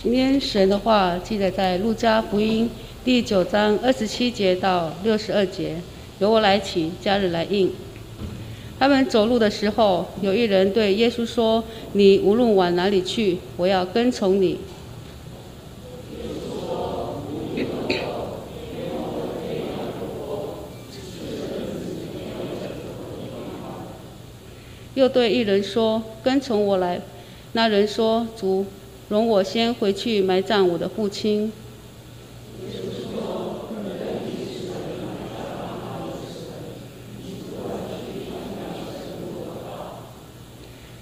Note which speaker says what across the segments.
Speaker 1: 今天神的话记载在路加福音第九章二十七节到六十二节，由我来起，假日来应。他们走路的时候，有一人对耶稣说：“你无论往哪里去，我要跟从你。”又对一人说：“跟从我来。”那人说：“主。”容我先回去埋葬我的父亲。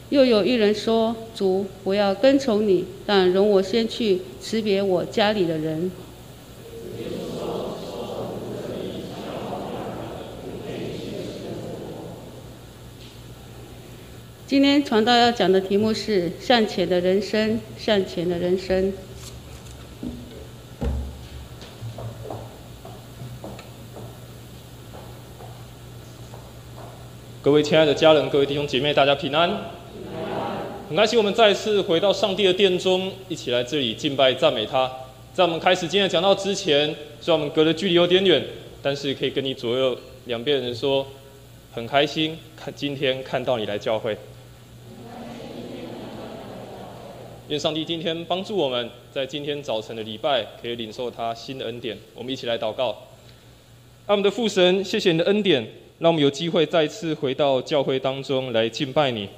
Speaker 1: 又有一人说：“主，我要跟从你，但容我先去辞别我家里的人。”今天传道要讲的题目是“向前的人生”，向前的人生。
Speaker 2: 各位亲爱的家人，各位弟兄姐妹，大家平安。很开心，我们再次回到上帝的殿中，一起来这里敬拜赞美他。在我们开始今天讲到之前，虽然我们隔的距离有点远，但是可以跟你左右两边人说，很开心看今天看到你来教会。愿上帝今天帮助我们，在今天早晨的礼拜可以领受他新的恩典。我们一起来祷告。阿我们的父神，谢谢你的恩典，让我们有机会再次回到教会当中来敬拜你。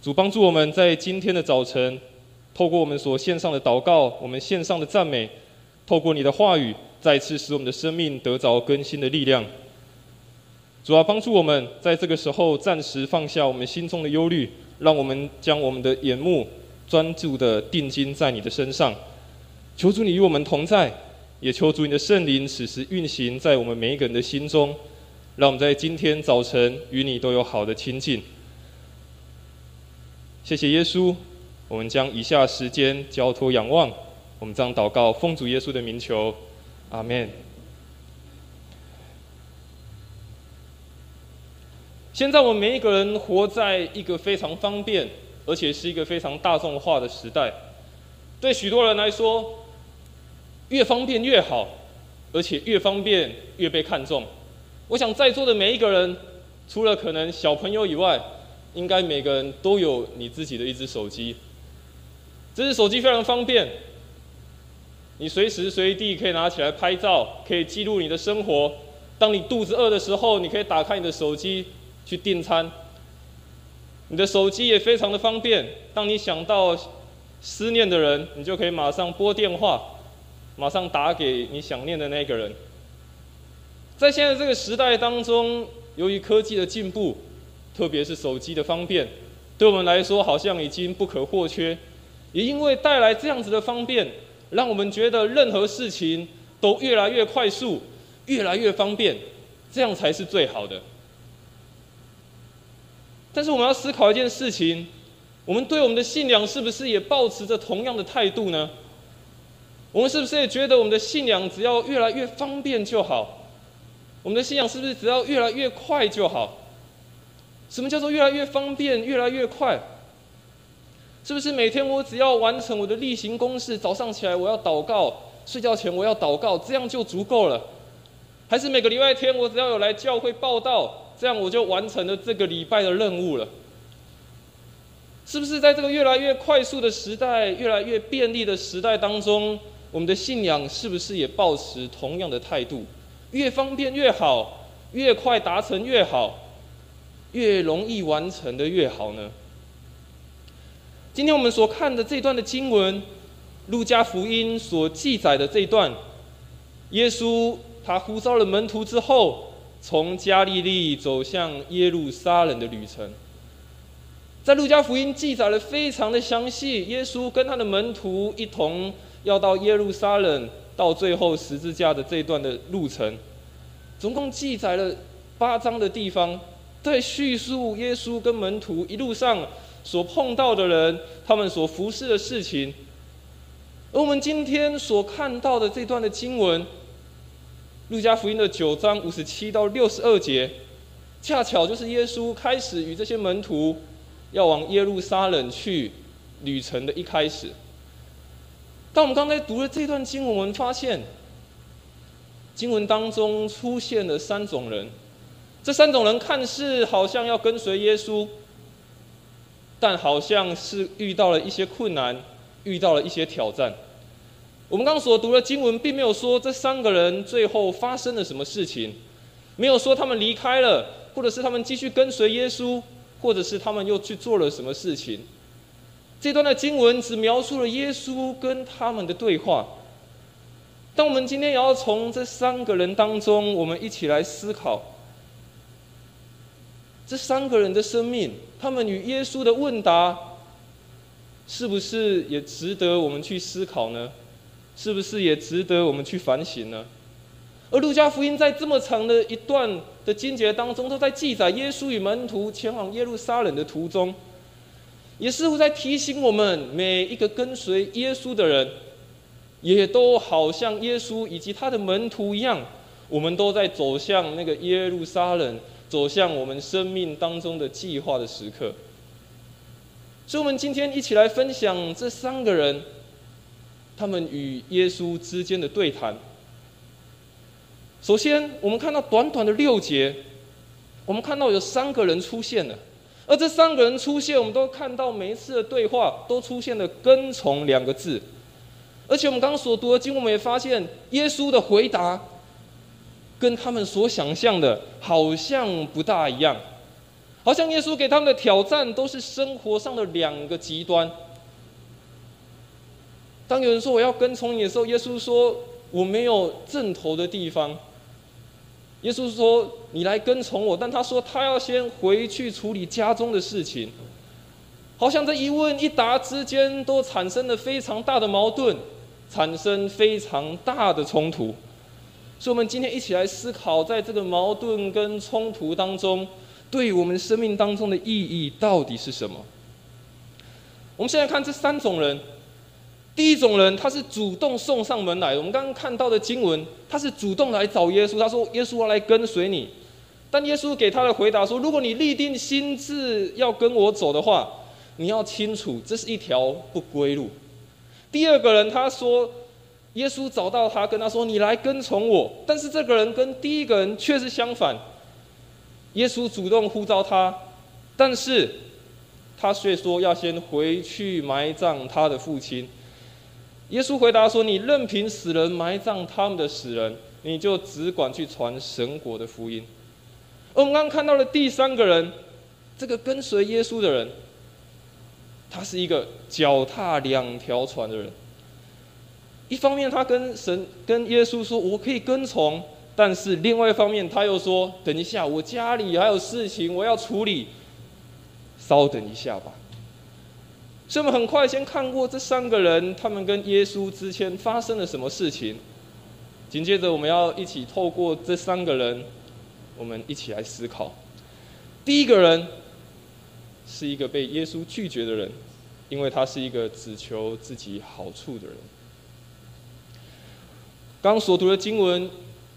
Speaker 2: 主帮助我们在今天的早晨，透过我们所献上的祷告，我们献上的赞美，透过你的话语，再次使我们的生命得着更新的力量。主要帮助我们在这个时候暂时放下我们心中的忧虑，让我们将我们的眼目。专注的定睛在你的身上，求主你与我们同在，也求主你的圣灵此时运行在我们每一个人的心中，让我们在今天早晨与你都有好的亲近。谢谢耶稣，我们将以下时间交托仰望，我们将祷告奉主耶稣的名求，阿门。现在我们每一个人活在一个非常方便。而且是一个非常大众化的时代，对许多人来说，越方便越好，而且越方便越被看重。我想在座的每一个人，除了可能小朋友以外，应该每个人都有你自己的一只手机。这只手机非常方便，你随时随地可以拿起来拍照，可以记录你的生活。当你肚子饿的时候，你可以打开你的手机去订餐。你的手机也非常的方便，当你想到思念的人，你就可以马上拨电话，马上打给你想念的那个人。在现在这个时代当中，由于科技的进步，特别是手机的方便，对我们来说好像已经不可或缺。也因为带来这样子的方便，让我们觉得任何事情都越来越快速，越来越方便，这样才是最好的。但是我们要思考一件事情：我们对我们的信仰是不是也保持着同样的态度呢？我们是不是也觉得我们的信仰只要越来越方便就好？我们的信仰是不是只要越来越快就好？什么叫做越来越方便、越来越快？是不是每天我只要完成我的例行公事，早上起来我要祷告，睡觉前我要祷告，这样就足够了？还是每个礼拜天我只要有来教会报道？这样我就完成了这个礼拜的任务了，是不是在这个越来越快速的时代、越来越便利的时代当中，我们的信仰是不是也保持同样的态度？越方便越好，越快达成越好，越容易完成的越好呢？今天我们所看的这段的经文，《路加福音》所记载的这段，耶稣他呼召了门徒之后。从加利利走向耶路撒冷的旅程，在路加福音记载了非常的详细。耶稣跟他的门徒一同要到耶路撒冷，到最后十字架的这段的路程，总共记载了八章的地方，在叙述耶稣跟门徒一路上所碰到的人，他们所服侍的事情。而我们今天所看到的这段的经文。路加福音的九章五十七到六十二节，恰巧就是耶稣开始与这些门徒要往耶路撒冷去旅程的一开始。当我们刚才读了这段经文，我们发现经文当中出现了三种人，这三种人看似好像要跟随耶稣，但好像是遇到了一些困难，遇到了一些挑战。我们刚刚所读的经文，并没有说这三个人最后发生了什么事情，没有说他们离开了，或者是他们继续跟随耶稣，或者是他们又去做了什么事情。这段的经文只描述了耶稣跟他们的对话。但我们今天也要从这三个人当中，我们一起来思考：这三个人的生命，他们与耶稣的问答，是不是也值得我们去思考呢？是不是也值得我们去反省呢？而路加福音在这么长的一段的经节当中，都在记载耶稣与门徒前往耶路撒冷的途中。也似乎在提醒我们每一个跟随耶稣的人，也都好像耶稣以及他的门徒一样，我们都在走向那个耶路撒冷，走向我们生命当中的计划的时刻。所以，我们今天一起来分享这三个人，他们与耶稣之间的对谈。首先，我们看到短短的六节，我们看到有三个人出现了。而这三个人出现，我们都看到每一次的对话都出现了“跟从”两个字，而且我们刚刚所读的经，我们也发现耶稣的回答跟他们所想象的好像不大一样，好像耶稣给他们的挑战都是生活上的两个极端。当有人说我要跟从你的时候，耶稣说我没有正头的地方。耶稣说：“你来跟从我。”但他说他要先回去处理家中的事情。好像这一问一答之间都产生了非常大的矛盾，产生非常大的冲突。所以，我们今天一起来思考，在这个矛盾跟冲突当中，对我们生命当中的意义到底是什么？我们现在看这三种人。第一种人，他是主动送上门来。我们刚刚看到的经文，他是主动来找耶稣。他说：“耶稣要来跟随你。”但耶稣给他的回答说：“如果你立定心智要跟我走的话，你要清楚，这是一条不归路。”第二个人他说：“耶稣找到他，跟他说：‘你来跟从我。’但是这个人跟第一个人却是相反。耶稣主动呼召他，但是他却说要先回去埋葬他的父亲。”耶稣回答说：“你任凭死人埋葬他们的死人，你就只管去传神国的福音。”而我们刚刚看到了第三个人，这个跟随耶稣的人，他是一个脚踏两条船的人。一方面，他跟神、跟耶稣说：“我可以跟从。”但是另外一方面，他又说：“等一下，我家里还有事情我要处理，稍等一下吧。”所以我们很快先看过这三个人，他们跟耶稣之间发生了什么事情。紧接着，我们要一起透过这三个人，我们一起来思考。第一个人是一个被耶稣拒绝的人，因为他是一个只求自己好处的人。刚所读的经文，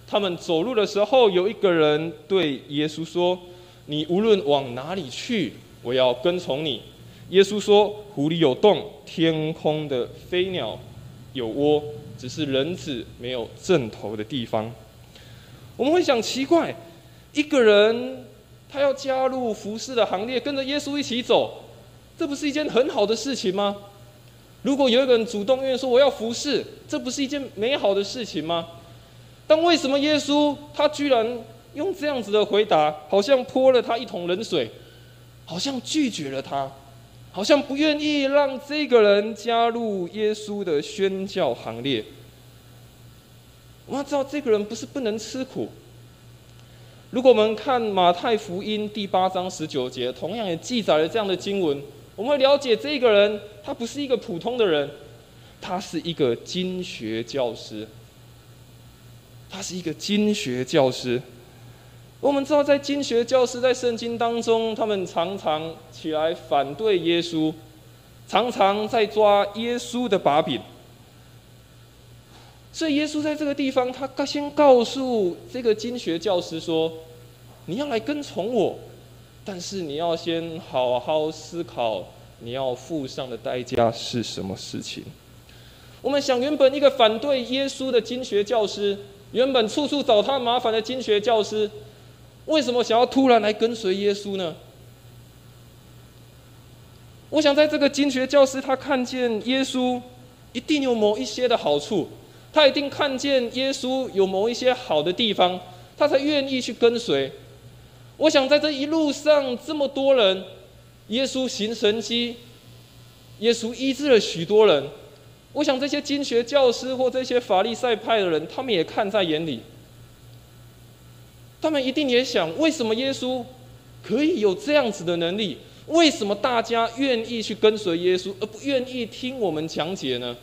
Speaker 2: 他们走路的时候，有一个人对耶稣说：“你无论往哪里去，我要跟从你。”耶稣说：“湖里有洞，天空的飞鸟有窝，只是人子没有正头的地方。”我们会想奇怪，一个人他要加入服侍的行列，跟着耶稣一起走，这不是一件很好的事情吗？如果有一个人主动愿意说我要服侍，这不是一件美好的事情吗？但为什么耶稣他居然用这样子的回答，好像泼了他一桶冷水，好像拒绝了他？好像不愿意让这个人加入耶稣的宣教行列。我们要知道，这个人不是不能吃苦。如果我们看马太福音第八章十九节，同样也记载了这样的经文，我们会了解这个人他不是一个普通的人，他是一个经学教师。他是一个经学教师。我们知道，在经学教师在圣经当中，他们常常起来反对耶稣，常常在抓耶稣的把柄。所以，耶稣在这个地方，他先告诉这个经学教师说：“你要来跟从我，但是你要先好好思考，你要付上的代价是什么事情。”我们想，原本一个反对耶稣的经学教师，原本处处找他麻烦的经学教师，为什么想要突然来跟随耶稣呢？我想，在这个经学教师，他看见耶稣一定有某一些的好处，他一定看见耶稣有某一些好的地方，他才愿意去跟随。我想，在这一路上这么多人，耶稣行神迹，耶稣医治了许多人。我想，这些经学教师或这些法利赛派的人，他们也看在眼里，他们一定也想：为什么耶稣可以有这样子的能力？为什么大家愿意去跟随耶稣，而不愿意听我们讲解呢？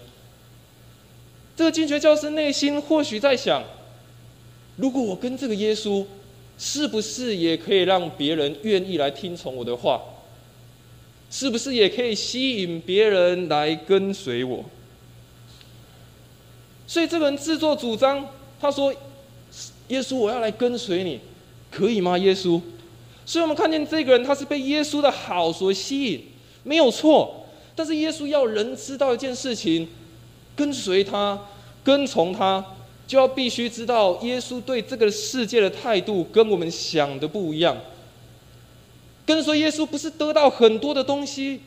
Speaker 2: 这个经学教师内心或许在想：如果我跟这个耶稣，是不是也可以让别人愿意来听从我的话？是不是也可以吸引别人来跟随我？所以这个人自作主张，他说：“耶稣，我要来跟随你，可以吗？”耶稣。所以我们看见这个人，他是被耶稣的好所吸引，没有错。但是耶稣要人知道一件事情：跟随他、跟从他，就要必须知道耶稣对这个世界的态度跟我们想的不一样。跟随耶稣不是得到很多的东西，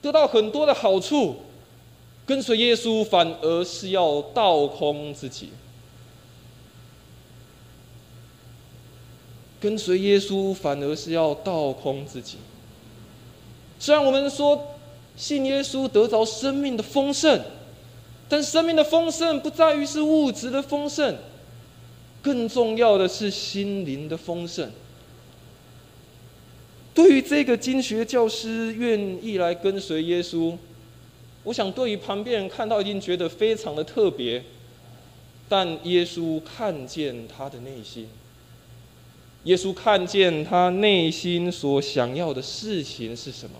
Speaker 2: 得到很多的好处，跟随耶稣反而是要倒空自己。跟随耶稣，反而是要倒空自己。虽然我们说信耶稣得着生命的丰盛，但生命的丰盛不在于是物质的丰盛，更重要的是心灵的丰盛。对于这个经学教师愿意来跟随耶稣，我想对于旁边人看到一定觉得非常的特别，但耶稣看见他的内心。耶稣看见他内心所想要的事情是什么？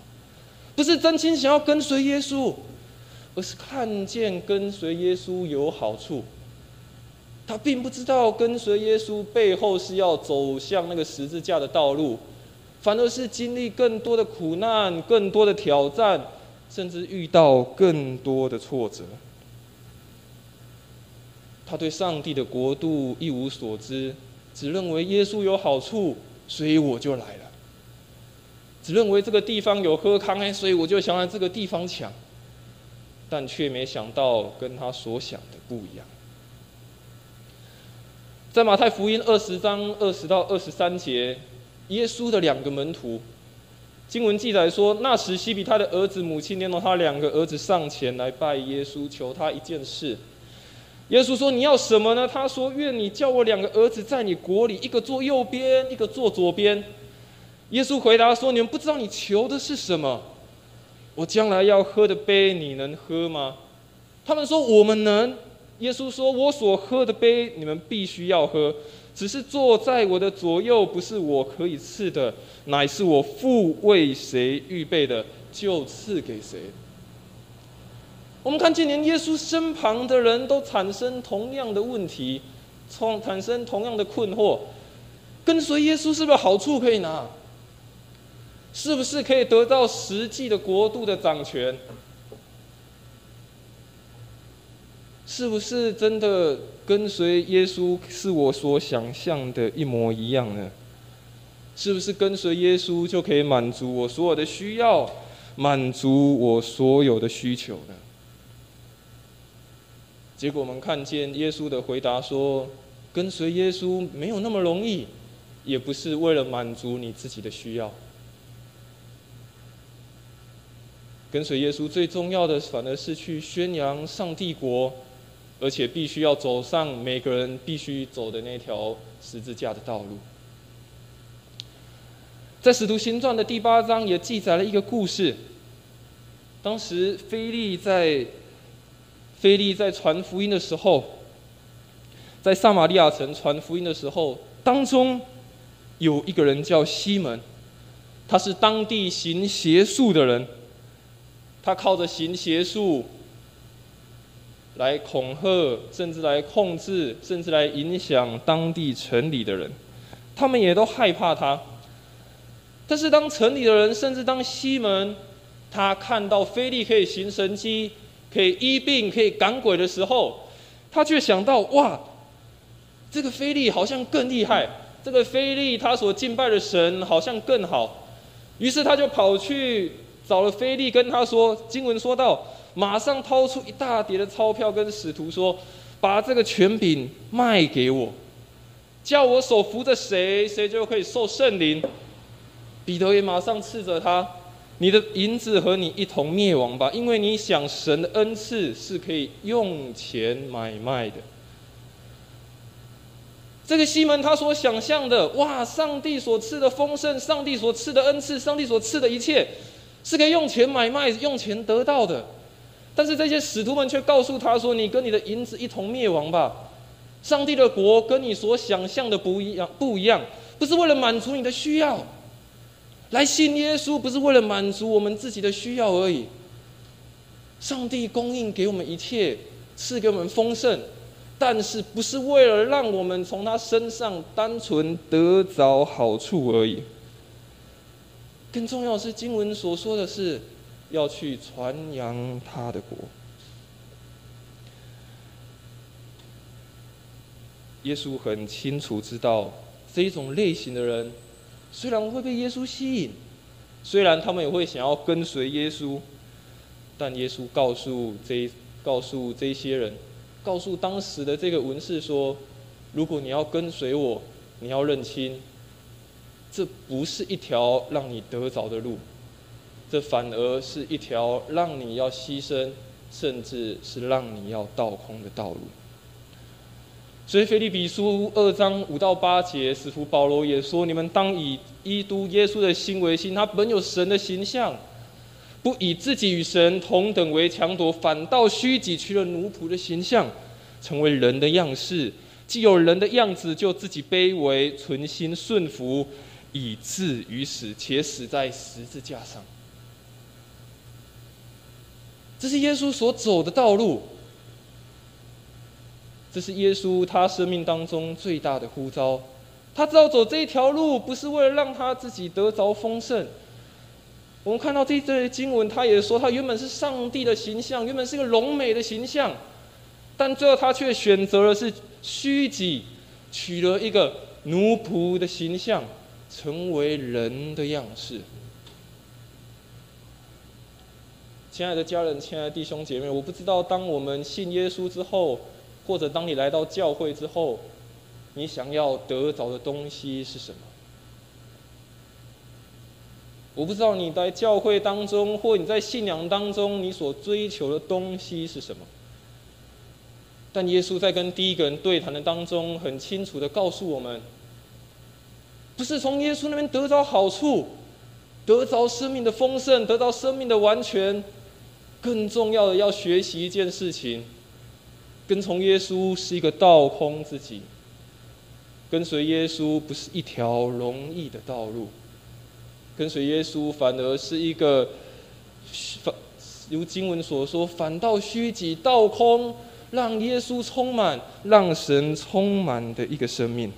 Speaker 2: 不是真心想要跟随耶稣，而是看见跟随耶稣有好处。他并不知道跟随耶稣背后是要走向那个十字架的道路，反而是经历更多的苦难、更多的挑战，甚至遇到更多的挫折。他对上帝的国度一无所知。只认为耶稣有好处，所以我就来了。只认为这个地方有喝康哎，所以我就想来这个地方抢。但却没想到跟他所想的不一样。在马太福音二十章二十到二十三节，耶稣的两个门徒，经文记载说，那时西比他的儿子母亲连同他两个儿子上前来拜耶稣，求他一件事。耶稣说：“你要什么呢？”他说：“愿你叫我两个儿子在你国里，一个坐右边，一个坐左边。”耶稣回答说：“你们不知道你求的是什么？我将来要喝的杯，你能喝吗？”他们说：“我们能。”耶稣说：“我所喝的杯，你们必须要喝。只是坐在我的左右，不是我可以赐的，乃是我父为谁预备的，就赐给谁。”我们看见，连耶稣身旁的人都产生同样的问题，从产生同样的困惑：跟随耶稣是不是好处可以拿？是不是可以得到实际的国度的掌权？是不是真的跟随耶稣是我所想象的一模一样呢？是不是跟随耶稣就可以满足我所有的需要，满足我所有的需求呢？结果我们看见耶稣的回答说：“跟随耶稣没有那么容易，也不是为了满足你自己的需要。跟随耶稣最重要的，反而是去宣扬上帝国，而且必须要走上每个人必须走的那条十字架的道路。”在《使徒行传》的第八章也记载了一个故事，当时菲利在。菲利在传福音的时候，在撒玛利亚城传福音的时候，当中有一个人叫西门，他是当地行邪术的人，他靠着行邪术来恐吓，甚至来控制，甚至来影响当地城里的人，他们也都害怕他。但是当城里的人，甚至当西门，他看到菲利可以行神迹。可以医病、可以赶鬼的时候，他却想到：哇，这个菲利好像更厉害，这个菲利他所敬拜的神好像更好。于是他就跑去找了菲利，跟他说：经文说到，马上掏出一大叠的钞票，跟使徒说：把这个权柄卖给我，叫我手扶着谁，谁就可以受圣灵。彼得也马上斥责他。你的银子和你一同灭亡吧，因为你想神的恩赐是可以用钱买卖的。这个西门他所想象的，哇，上帝所赐的丰盛，上帝所赐的恩赐，上帝所赐的一切，是可以用钱买卖、用钱得到的。但是这些使徒们却告诉他说：“你跟你的银子一同灭亡吧。上帝的国跟你所想象的不一样，不一样，不是为了满足你的需要。”来信耶稣不是为了满足我们自己的需要而已。上帝供应给我们一切，赐给我们丰盛，但是不是为了让我们从他身上单纯得着好处而已。更重要是经文所说的是要去传扬他的国。耶稣很清楚知道这一种类型的人。虽然会被耶稣吸引，虽然他们也会想要跟随耶稣，但耶稣告诉这告诉这些人，告诉当时的这个文士说：如果你要跟随我，你要认清，这不是一条让你得着的路，这反而是一条让你要牺牲，甚至是让你要倒空的道路。所以，腓立比书二章五到八节，使徒保罗也说：“你们当以基督耶稣的心为心，他本有神的形象，不以自己与神同等为强夺，反倒虚己，取了奴仆的形象，成为人的样式。既有人的样子，就自己卑微，存心顺服，以至于死，且死在十字架上。这是耶稣所走的道路。”这是耶稣他生命当中最大的呼召，他知道走这一条路不是为了让他自己得着丰盛。我们看到这这经文，他也说他原本是上帝的形象，原本是个荣美的形象，但最后他却选择了是虚己，取了一个奴仆的形象，成为人的样式。亲爱的家人，亲爱的弟兄姐妹，我不知道当我们信耶稣之后。或者当你来到教会之后，你想要得着的东西是什么？我不知道你在教会当中，或你在信仰当中，你所追求的东西是什么。但耶稣在跟第一个人对谈的当中，很清楚的告诉我们：不是从耶稣那边得着好处，得着生命的丰盛，得到生命的完全，更重要的要学习一件事情。跟从耶稣是一个倒空自己，跟随耶稣不是一条容易的道路，跟随耶稣反而是一个反如经文所说，反倒虚己倒空，让耶稣充满，让神充满的一个生命。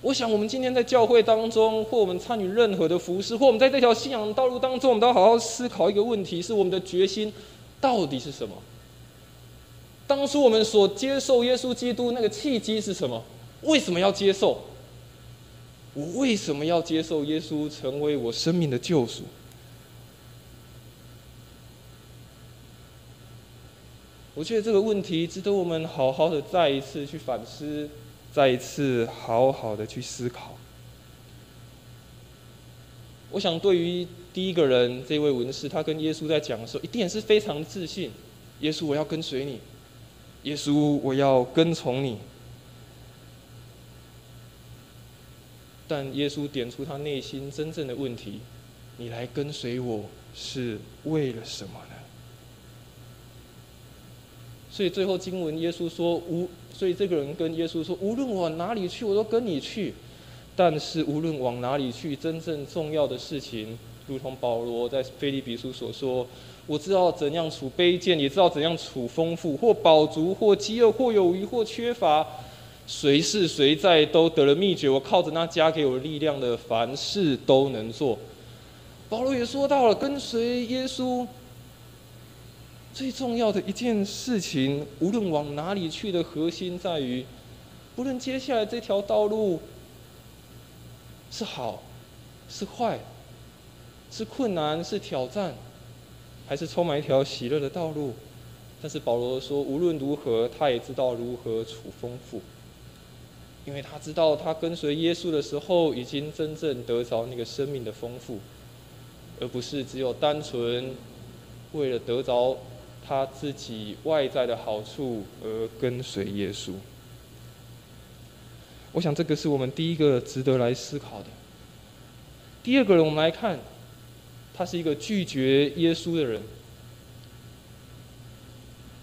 Speaker 2: 我想，我们今天在教会当中，或我们参与任何的服饰，或我们在这条信仰道路当中，我们都要好好思考一个问题：是我们的决心到底是什么？当初我们所接受耶稣基督那个契机是什么？为什么要接受？我为什么要接受耶稣成为我生命的救赎？我觉得这个问题值得我们好好的再一次去反思，再一次好好的去思考。我想，对于第一个人这位文士，他跟耶稣在讲的时候，一定是非常自信。耶稣，我要跟随你。耶稣，我要跟从你。但耶稣点出他内心真正的问题：你来跟随我是为了什么呢？所以最后经文，耶稣说：无，所以这个人跟耶稣说：无论往哪里去，我都跟你去。但是无论往哪里去，真正重要的事情，如同保罗在腓利比书所说。我知道怎样处卑贱，也知道怎样处丰富，或饱足，或饥饿，或有余，或缺乏。谁是谁在，都得了秘诀。我靠着那加给我力量的，凡事都能做。保罗也说到了，跟随耶稣，最重要的一件事情，无论往哪里去的核心在于，不论接下来这条道路是好是坏，是困难是挑战，还是充满一条喜乐的道路。但是保罗说，无论如何，他也知道如何处丰富，因为他知道他跟随耶稣的时候，已经真正得着那个生命的丰富，而不是只有单纯为了得着他自己外在的好处而跟随耶稣。我想这个是我们第一个值得来思考的。第二个人，我们来看，他是一个拒绝耶稣的人。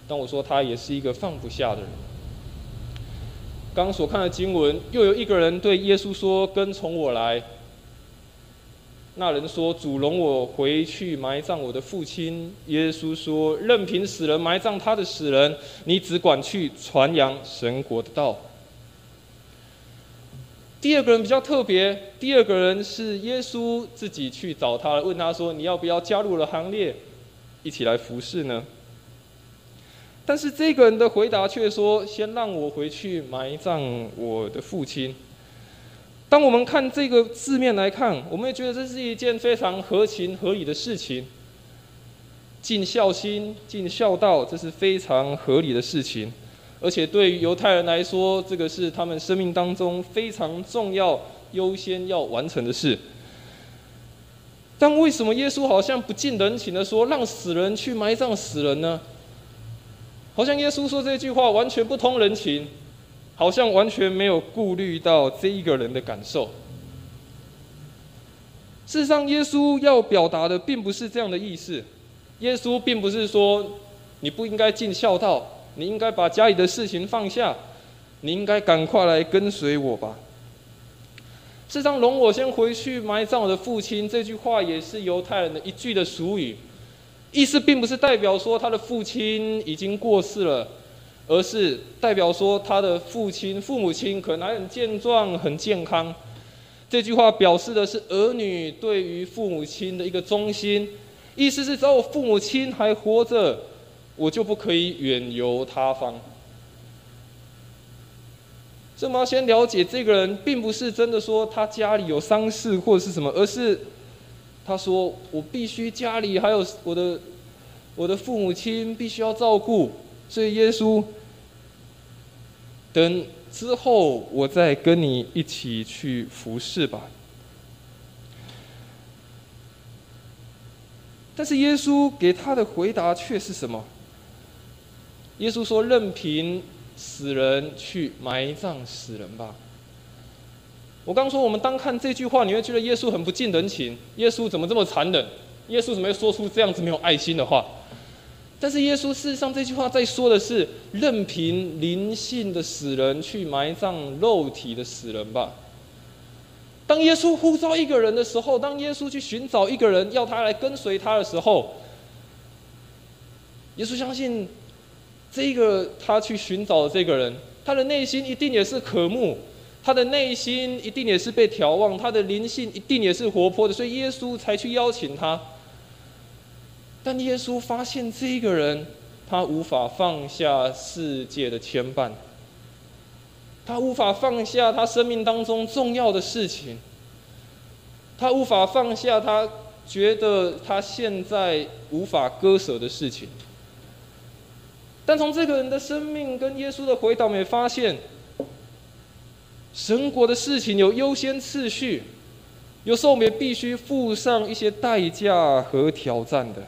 Speaker 2: 当我说他也是一个放不下的人。刚所看的经文，又有一个人对耶稣说：“跟从我来。”那人说：“主容我回去埋葬我的父亲。”耶稣说：“任凭死人埋葬他的死人，你只管去传扬神国的道。”第二个人比较特别，第二个人是耶稣自己去找他，问他说：“你要不要加入了行列，一起来服侍呢？”但是这个人的回答却说：“先让我回去埋葬我的父亲。”当我们看这个字面来看，我们也觉得这是一件非常合情合理的事情。尽孝心、尽孝道，这是非常合理的事情。而且对于犹太人来说，这个是他们生命当中非常重要、优先要完成的事。但为什么耶稣好像不近人情的说，让死人去埋葬死人呢？好像耶稣说这句话完全不通人情，好像完全没有顾虑到这一个人的感受。事实上，耶稣要表达的并不是这样的意思。耶稣并不是说你不应该尽孝道，你应该把家里的事情放下，你应该赶快来跟随我吧。事实上，容我先回去埋葬我的父亲，这句话也是犹太人的一句的俗语。意思并不是代表说他的父亲已经过世了，而是代表说他的父亲、父母亲可能还很健壮、很健康。这句话表示的是儿女对于父母亲的一个忠心。意思是，只要我父母亲还活着，我就不可以远游他方。这么，先了解这个人，并不是真的说他家里有丧事或者是什么，而是。他说：“我必须家里还有我的我的父母亲必须要照顾，所以耶稣等之后我再跟你一起去服侍吧。”但是耶稣给他的回答却是什么？耶稣说：“任凭死人去埋葬死人吧。”我刚说，我们单看这句话，你会觉得耶稣很不近人情。耶稣怎么这么残忍？耶稣怎么会说出这样子没有爱心的话？但是耶稣事实上这句话在说的是，任凭灵性的死人去埋葬肉体的死人吧。当耶稣呼召一个人的时候，当耶稣去寻找一个人要他来跟随他的时候，耶稣相信这个他去寻找的这个人，他的内心一定也是渴慕。他的内心一定也是被眺望，他的灵性一定也是活泼的，所以耶稣才去邀请他。但耶稣发现这个人，他无法放下世界的牵绊，他无法放下他生命当中重要的事情，他无法放下他觉得他现在无法割舍的事情。但从这个人的生命跟耶稣的回答，我们也发现。神国的事情有优先次序，有时候我们也必须付上一些代价和挑战的。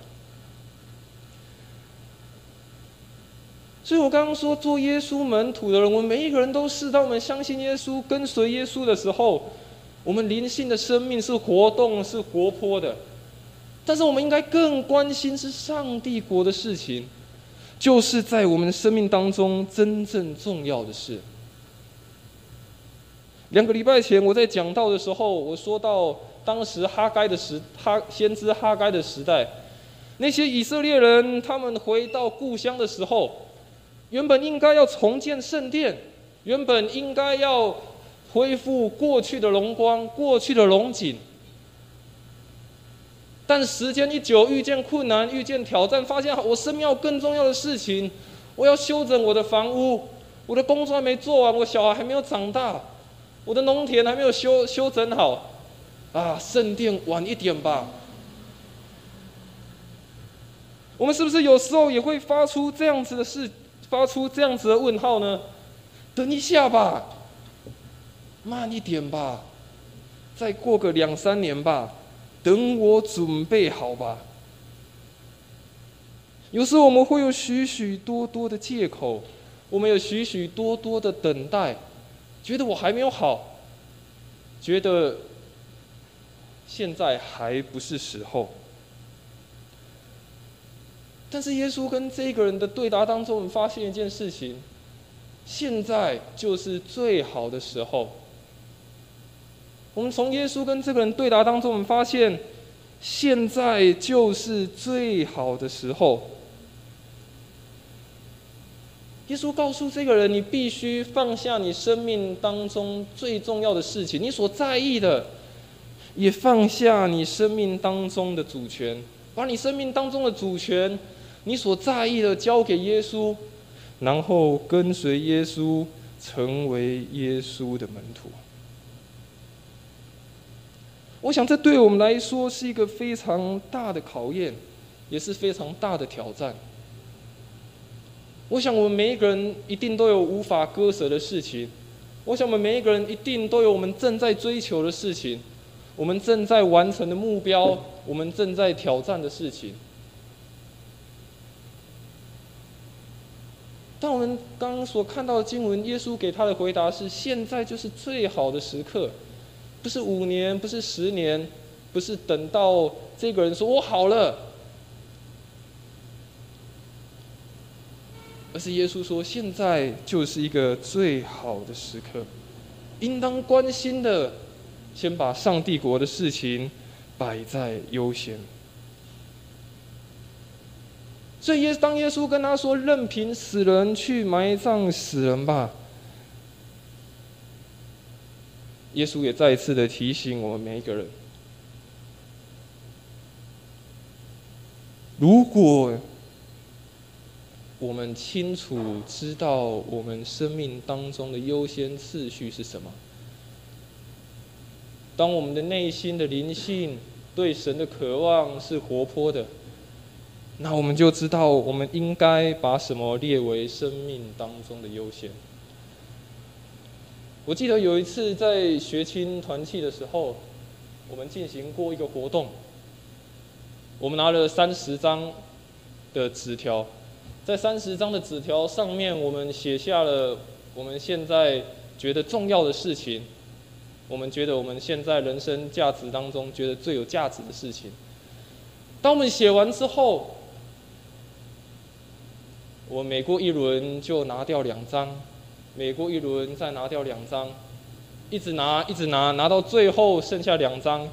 Speaker 2: 所以我刚刚说，做耶稣门徒的人，我们每一个人都是。当我们相信耶稣、跟随耶稣的时候，我们灵性的生命是活动、是活泼的。但是，我们应该更关心是上帝国的事情，就是在我们生命当中真正重要的事。两个礼拜前，我在讲道的时候，我说到当时哈该的时哈先知哈该的时代，那些以色列人他们回到故乡的时候，原本应该要重建圣殿，原本应该要恢复过去的荣光、过去的荣景，但时间一久，遇见困难，遇见挑战，发现我生命有更重要的事情，我要修整我的房屋，我的工作还没做完，我小孩还没有长大，我的农田还没有修修整好，啊，圣殿晚一点吧。我们是不是有时候也会发出这样子的事，发出这样子的问号呢？等一下吧，慢一点吧，再过个两三年吧。等我准备好吧。有时我们会有许许多多的借口，我们有许许多多的等待，觉得我还没有好，觉得现在还不是时候。但是耶稣跟这个人的对答当中，我们发现一件事情：现在就是最好的时候。我们从耶稣跟这个人对答当中，我们发现，现在就是最好的时候。耶稣告诉这个人：“你必须放下你生命当中最重要的事情，你所在意的，也放下你生命当中的主权，把你生命当中的主权，你所在意的交给耶稣，然后跟随耶稣，成为耶稣的门徒。”我想，这对我们来说是一个非常大的考验，也是非常大的挑战。我想，我们每一个人一定都有无法割舍的事情。我想，我们每一个人一定都有我们正在追求的事情，我们正在完成的目标，我们正在挑战的事情。但我们刚刚所看到的经文，耶稣给他的回答是：现在就是最好的时刻。不是五年，不是十年，不是等到这个人说我好了，而是耶稣说现在就是一个最好的时刻，应当关心的，先把上帝国的事情摆在优先。所以耶当耶稣跟他说任凭死人去埋葬死人吧。耶稣也再一次的提醒我们每一个人：如果我们清楚知道我们生命当中的优先次序是什么，当我们的内心的灵性对神的渴望是活泼的，那我们就知道我们应该把什么列为生命当中的优先。我记得有一次在学青团契的时候，我们进行过一个活动。我们拿了三十张的纸条，在三十张的纸条上面，我们写下了我们现在觉得重要的事情，我们觉得我们现在人生价值当中觉得最有价值的事情。当我们写完之后，我每过一轮就拿掉两张。每过一轮再拿掉两张，一直拿一直拿，拿到最后剩下两张，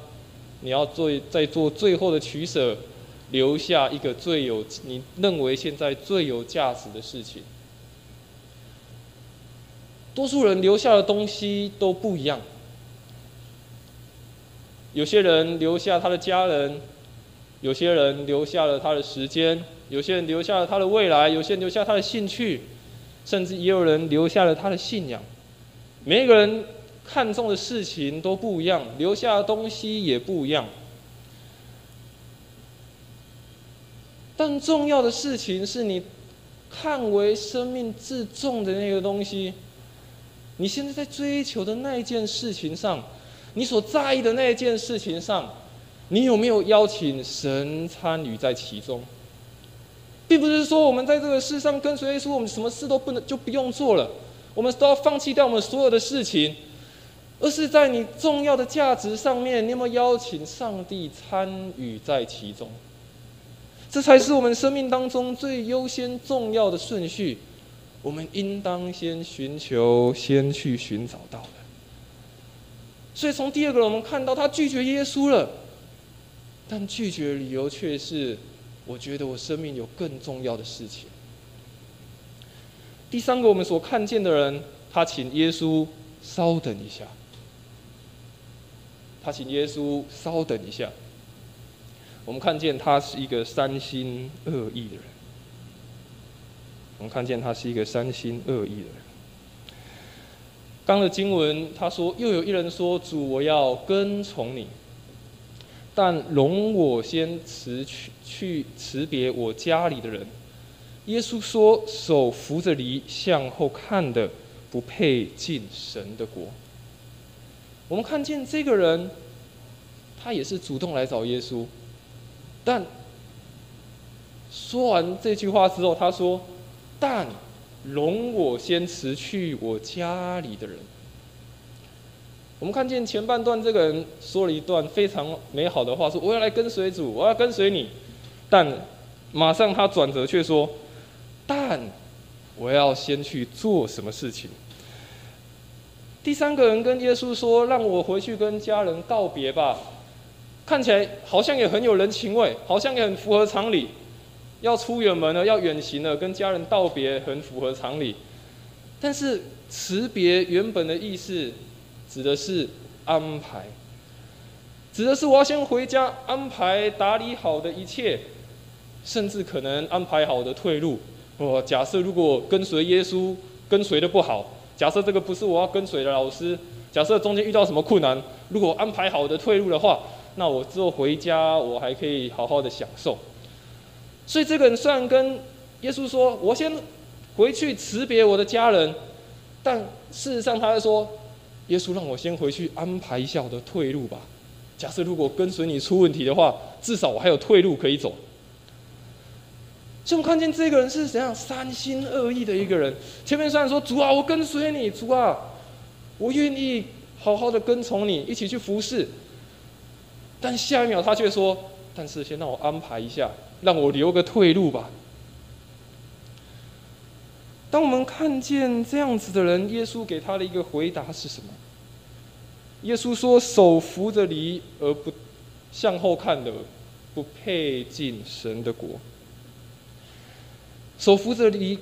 Speaker 2: 你要做再做最后的取舍，留下一个最有你认为现在最有价值的事情。多数人留下的东西都不一样，有些人留下他的家人，有些人留下了他的时间，有些人留下了他的未来，有些人留下他的兴趣。甚至也有人留下了他的信仰。每一个人看重的事情都不一样，留下的东西也不一样。但重要的事情是你看为生命至重的那个东西。你现在在追求的那一件事情上，你所在意的那一件事情上，你有没有邀请神参与在其中？并不是说我们在这个世上跟随耶稣，我们什么事都不能就不用做了，我们都要放弃掉我们所有的事情，而是在你重要的价值上面，你有没有邀请上帝参与在其中？这才是我们生命当中最优先重要的顺序，我们应当先寻求，先去寻找到的。所以从第二个，我们看到他拒绝耶稣了，但拒绝的理由却是。我觉得我生命有更重要的事情。第三个，我们所看见的人，他请耶稣稍等一下。他请耶稣稍等一下。我们看见他是一个三心二意的人。我们看见他是一个三心二意的人。刚的经文他说：“又有一人说，主，我要跟从你，但容我先辞去去辞别我家里的人。”耶稣说：“手扶着犁向后看的，不配进神的国。”我们看见这个人，他也是主动来找耶稣，但说完这句话之后，他说：“但容我先辞去我家里的人。”我们看见前半段这个人说了一段非常美好的话，说：“我要来跟随主，我要跟随你。”但马上他转折却说。但我要先去做什么事情？第三个人跟耶稣说：“让我回去跟家人告别吧。”看起来好像也很有人情味，好像也很符合常理。要出远门了，要远行了，跟家人道别，很符合常理。但是辞别原本的意思，指的是安排，指的是我要先回家安排打理好的一切，甚至可能安排好的退路。我假设如果跟随耶稣跟随的不好，假设这个不是我要跟随的老师，假设中间遇到什么困难，如果安排好的退路的话，那我之后回家我还可以好好的享受。所以这个人虽然跟耶稣说，我先回去辞别我的家人，但事实上他在说，耶稣让我先回去安排一下我的退路吧。假设如果跟随你出问题的话，至少我还有退路可以走。所以我们看见这个人是怎样三心二意的一个人。前面虽然说主啊，我跟随你，主啊，我愿意好好的跟从你，一起去服侍。但下一秒他却说：“但是先让我安排一下，让我留个退路吧。”当我们看见这样子的人，耶稣给他的一个回答是什么？耶稣说：“手扶着犁而不向后看的，不配进神的国。”手扶着犁，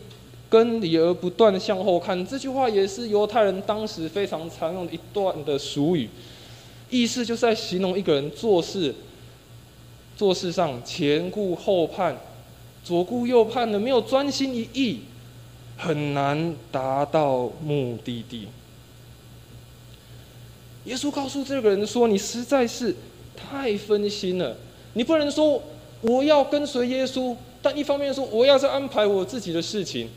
Speaker 2: 跟犁而不断向后看，这句话也是犹太人当时非常常用的一段的俗语，意思就是在形容一个人做事，做事上前顾后盼，左顾右盼的，没有专心一意，很难达到目的地。耶稣告诉这个人说：“你实在是太分心了，你不能说我要跟随耶稣。”但一方面说，我要是安排我自己的事情。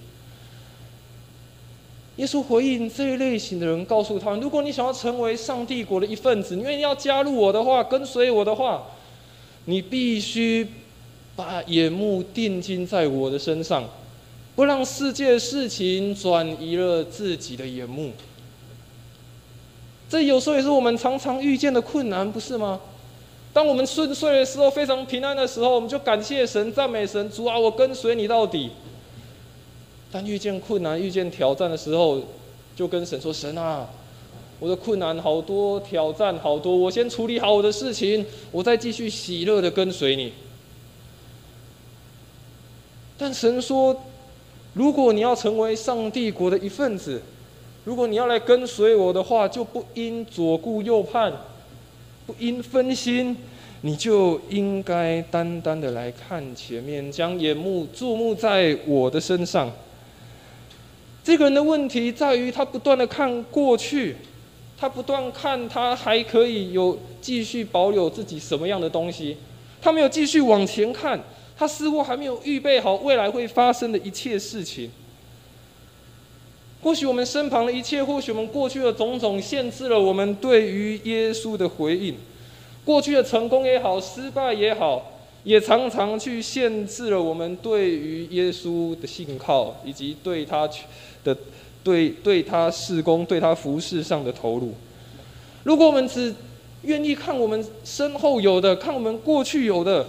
Speaker 2: 耶稣回应这一类型的人，告诉他：如果你想要成为上帝国的一份子，你愿意要加入我的话，跟随我的话，你必须把眼目定睛在我的身上，不让世界事情转移了自己的眼目。这有时候也是我们常常遇见的困难，不是吗？当我们顺遂的时候，非常平安的时候，我们就感谢神、赞美神，主啊，我跟随你到底。但遇见困难、遇见挑战的时候，就跟神说：“神啊，我的困难好多，挑战好多，我先处理好我的事情，我再继续喜乐的跟随你。”但神说：“如果你要成为上帝国的一份子，如果你要来跟随我的话，就不应左顾右盼。”不因分心，你就应该单单的来看前面，将眼目注目在我的身上。这个人的问题在于，他不断的看过去，他不断看他还可以有继续保有自己什么样的东西，他没有继续往前看，他似乎还没有预备好未来会发生的一切事情。或许我们身旁的一切，或许我们过去的种种，限制了我们对于耶稣的回应。过去的成功也好，失败也好，也常常去限制了我们对于耶稣的信靠，以及对他的对对他事工、对他服饰上的投入。如果我们只愿意看我们身后有的，看我们过去有的，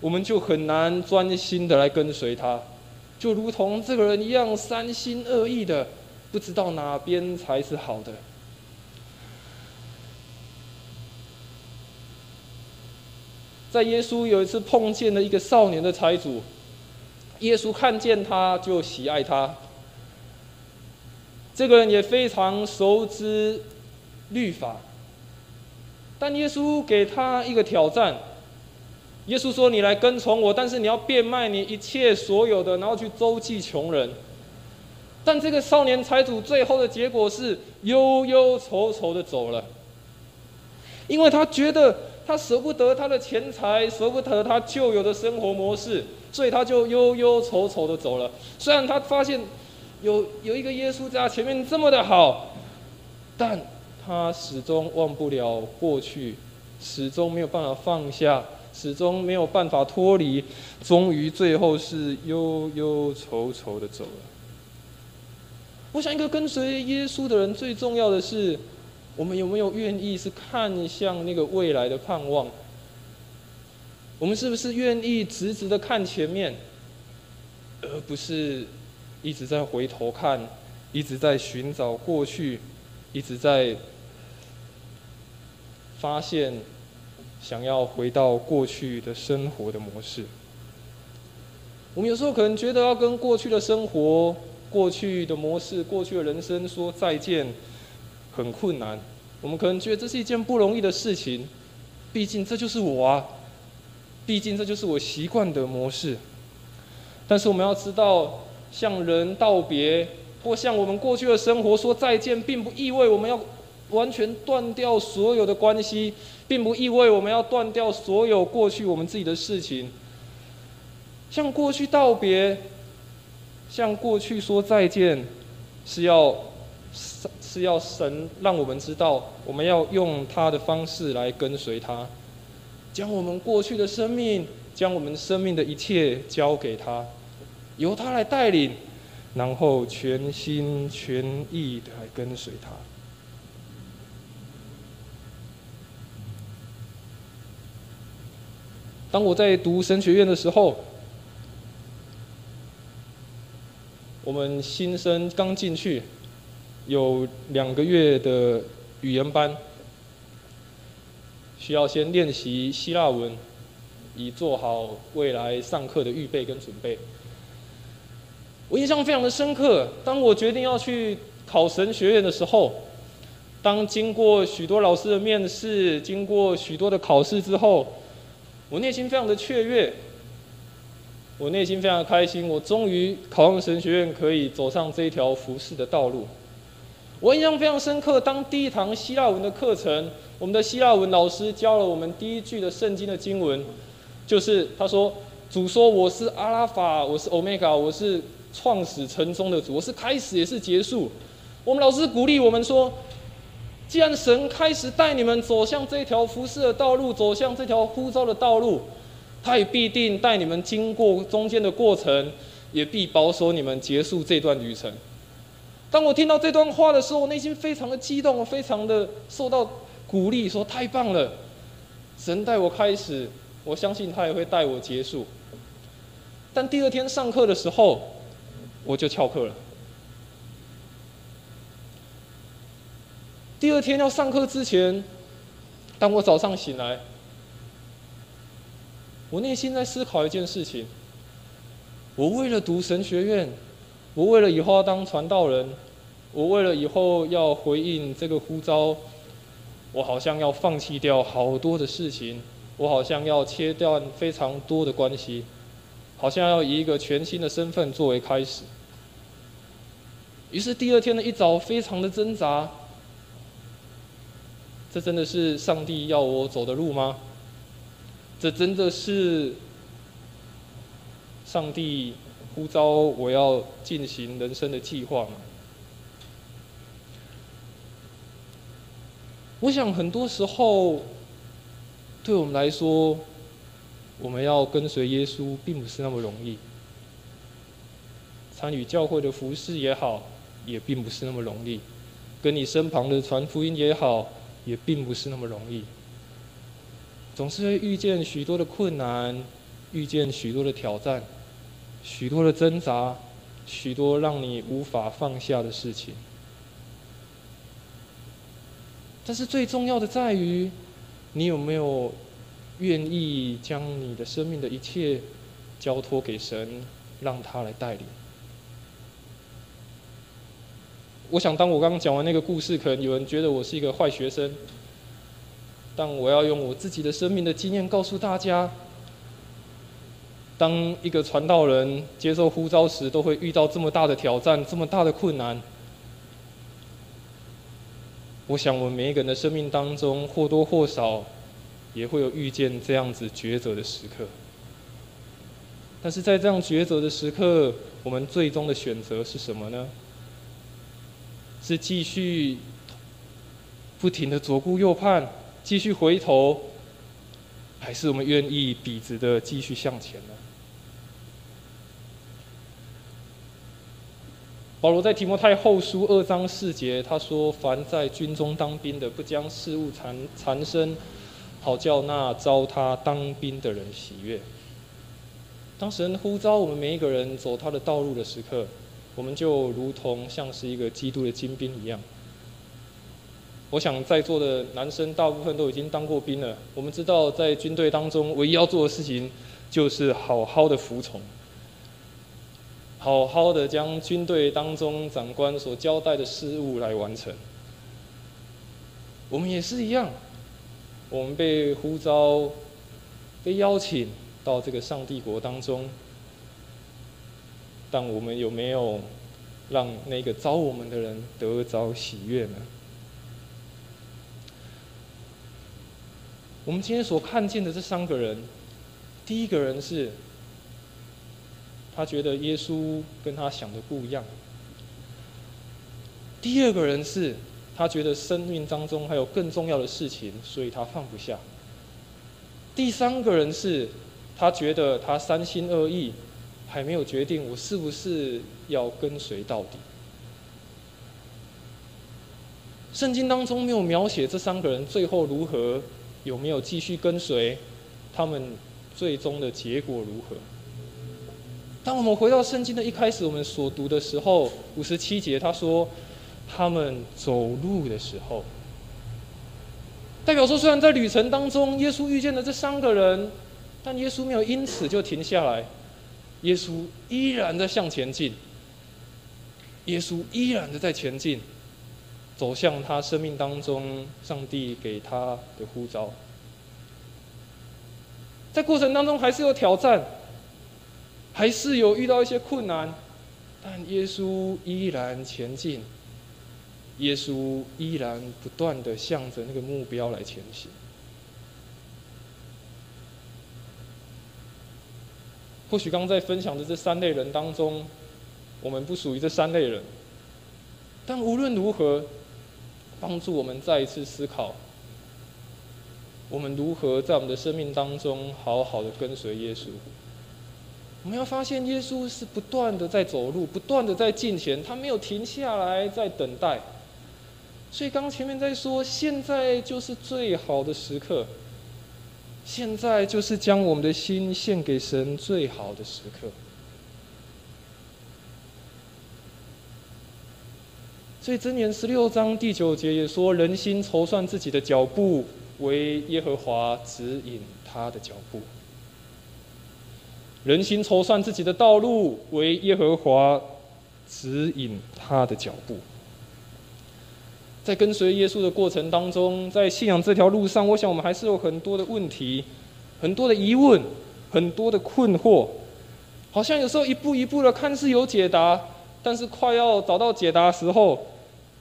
Speaker 2: 我们就很难专心的来跟随他，就如同这个人一样，三心二意的。不知道哪边才是好的。在耶稣有一次碰见了一个少年的财主，耶稣看见他就喜爱他。这个人也非常熟知律法，但耶稣给他一个挑战，耶稣说：“你来跟从我，但是你要变卖你一切所有的，然后去周济穷人。”但这个少年财主最后的结果是忧忧愁愁的走了，因为他觉得他舍不得他的钱财，舍不得他旧有的生活模式，所以他就忧忧愁愁的走了。虽然他发现有有一个耶稣在他前面这么的好，但他始终忘不了过去，始终没有办法放下，始终没有办法脱离，终于最后是忧忧愁愁的走了。我想，一个跟随耶稣的人，最重要的是，我们有没有愿意是看向那个未来的盼望？我们是不是愿意直直的看前面，而不是一直在回头看，一直在寻找过去，一直在发现想要回到过去的生活的模式？我们有时候可能觉得要跟过去的生活。过去的模式，过去的人生，说再见很困难。我们可能觉得这是一件不容易的事情，毕竟这就是我啊，毕竟这就是我习惯的模式。但是我们要知道，向人道别，或向我们过去的生活说再见，并不意味我们要完全断掉所有的关系，并不意味我们要断掉所有过去我们自己的事情。向过去道别。向过去说再见，是要是要神让我们知道，我们要用他的方式来跟随他，将我们过去的生命，将我们生命的一切交给他，由他来带领，然后全心全意的来跟随他。当我在读神学院的时候。我们新生刚进去，有两个月的语言班，需要先练习希腊文，以做好未来上课的预备跟准备。我印象非常的深刻。当我决定要去考神学院的时候，当经过许多老师的面试，经过许多的考试之后，我内心非常的雀跃。我内心非常开心，我终于考上神学院，可以走上这一条服饰的道路。我印象非常深刻，当第一堂希腊文的课程，我们的希腊文老师教了我们第一句的圣经的经文，就是他说：“主说我是阿拉法，我是欧米伽，我是创始成终的主，我是开始也是结束。”我们老师鼓励我们说：“既然神开始带你们走向这条服饰的道路，走向这条呼召的道路。”他也必定带你们经过中间的过程，也必保守你们结束这段旅程。当我听到这段话的时候，我内心非常的激动，非常的受到鼓励，说太棒了！神带我开始，我相信他也会带我结束。但第二天上课的时候，我就翘课了。第二天要上课之前，当我早上醒来。我内心在思考一件事情：我为了读神学院，我为了以后要当传道人，我为了以后要回应这个呼召，我好像要放弃掉好多的事情，我好像要切断非常多的关系，好像要以一个全新的身份作为开始。于是第二天的一早，非常的挣扎：这真的是上帝要我走的路吗？这真的是上帝呼召我要进行人生的计划吗？我想很多时候，对我们来说，我们要跟随耶稣，并不是那么容易。参与教会的服饰也好，也并不是那么容易；跟你身旁的传福音也好，也并不是那么容易。总是会遇见许多的困难，遇见许多的挑战，许多的挣扎，许多让你无法放下的事情。但是最重要的在于，你有没有愿意将你的生命的一切交托给神，让他来带领？我想，当我刚刚讲完那个故事，可能有人觉得我是一个坏学生。但我要用我自己的生命的经验告诉大家，当一个传道人接受呼召时，都会遇到这么大的挑战，这么大的困难。我想，我们每一个人的生命当中，或多或少也会有遇见这样子抉择的时刻。但是在这样抉择的时刻，我们最终的选择是什么呢？是继续不停的左顾右盼，继续回头，还是我们愿意笔直的继续向前呢？保罗在提摩太后书二章四节，他说：“凡在军中当兵的，不将事物缠缠身，好叫那招他当兵的人喜悦。”当神呼召我们每一个人走他的道路的时刻，我们就如同像是一个基督的精兵一样。我想在座的男生大部分都已经当过兵了，我们知道在军队当中唯一要做的事情，就是好好的服从。好好的将军队当中长官所交代的事务来完成。我们也是一样，我们被呼召、被邀请到这个上帝国当中，但我们有没有让那个招我们的人得着喜悦呢？我们今天所看见的这三个人，第一个人是。他觉得耶稣跟他想的不一样。第二个人是，他觉得生命当中还有更重要的事情，所以他放不下。第三个人是，他觉得他三心二意，还没有决定我是不是要跟随到底。圣经当中没有描写这三个人最后如何，有没有继续跟随，他们最终的结果如何。当我们回到圣经的一开始，我们所读的时候，五十七节他说，他们走路的时候，代表说，虽然在旅程当中，耶稣遇见了这三个人，但耶稣没有因此就停下来，耶稣依然在向前进，耶稣依然的在前进，走向他生命当中上帝给他的呼召，在过程当中还是有挑战。还是有遇到一些困难，但耶稣依然前进，耶稣依然不断的向着那个目标来前行。或许刚在分享的这三类人当中，我们不属于这三类人，但无论如何，帮助我们再一次思考，我们如何在我们的生命当中好好的跟随耶稣。我们要发现，耶稣是不断的在走路，不断的在进前，他没有停下来在等待。所以刚前面在说，现在就是最好的时刻，现在就是将我们的心献给神最好的时刻。所以箴言十六章第九节也说：“人心筹算自己的脚步，为耶和华指引他的脚步。”人心筹算自己的道路，为耶和华指引他的脚步。在跟随耶稣的过程当中，在信仰这条路上，我想我们还是有很多的问题、很多的疑问、很多的困惑。好像有时候一步一步的看似有解答，但是快要找到解答的时候，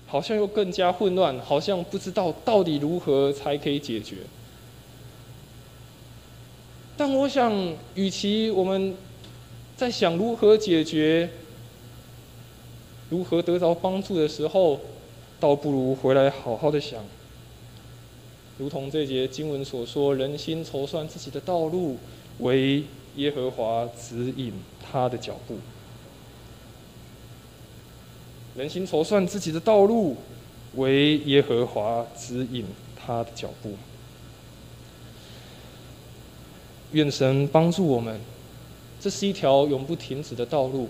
Speaker 2: 好像又更加混乱，好像不知道到底如何才可以解决。但我想，与其我们在想如何解决、如何得着帮助的时候，倒不如回来好好的想。如同这节经文所说：“人心筹算自己的道路，为耶和华指引他的脚步。”人心筹算自己的道路，为耶和华指引他的脚步。愿神帮助我们，这是一条永不停止的道路。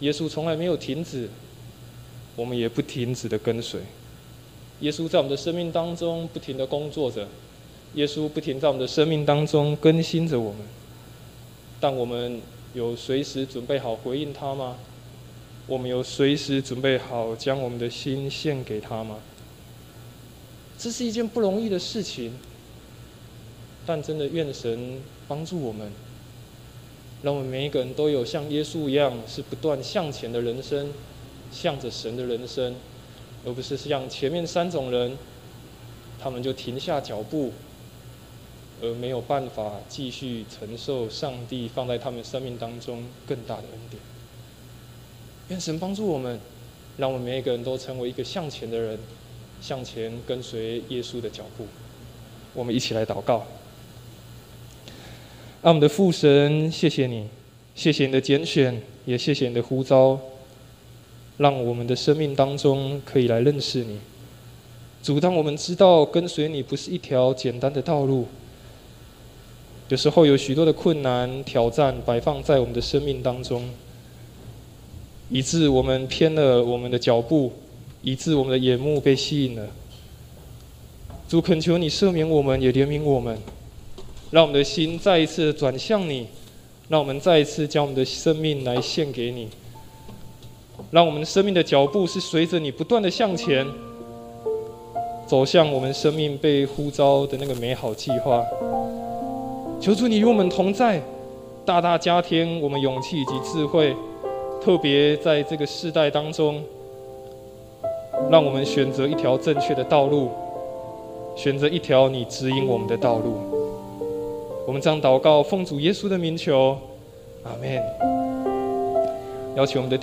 Speaker 2: 耶稣从来没有停止，我们也不停止的跟随。耶稣在我们的生命当中不停的工作着，耶稣不停在我们的生命当中更新着我们。但我们有随时准备好回应他吗？我们有随时准备好将我们的心献给他吗？这是一件不容易的事情。但真的愿神帮助我们，让我们每一个人都有像耶稣一样，是不断向前的人生，向着神的人生，而不是像前面三种人，他们就停下脚步，而没有办法继续承受上帝放在他们生命当中更大的恩典。愿神帮助我们，让我们每一个人都成为一个向前的人，向前跟随耶稣的脚步。我们一起来祷告。爱我们的父神，谢谢你，谢谢你的拣选，也谢谢你的呼召，让我们的生命当中可以来认识你。主，当我们知道跟随你不是一条简单的道路，有时候有许多的困难挑战摆放在我们的生命当中。以致我们偏了我们的脚步，以致我们的眼目被吸引了。主恳求你赦免我们，也怜悯我们，让我们的心再一次转向你，让我们再一次将我们的生命来献给你，让我们的生命的脚步是随着你不断的向前，走向我们生命被呼召的那个美好计划。求主你与我们同在，大大加添我们勇气以及智慧。特别在这个世代当中，让我们选择一条正确的道路，选择一条你指引我们的道路。我们将祷告，奉主耶稣的名求，阿门。邀请我们的。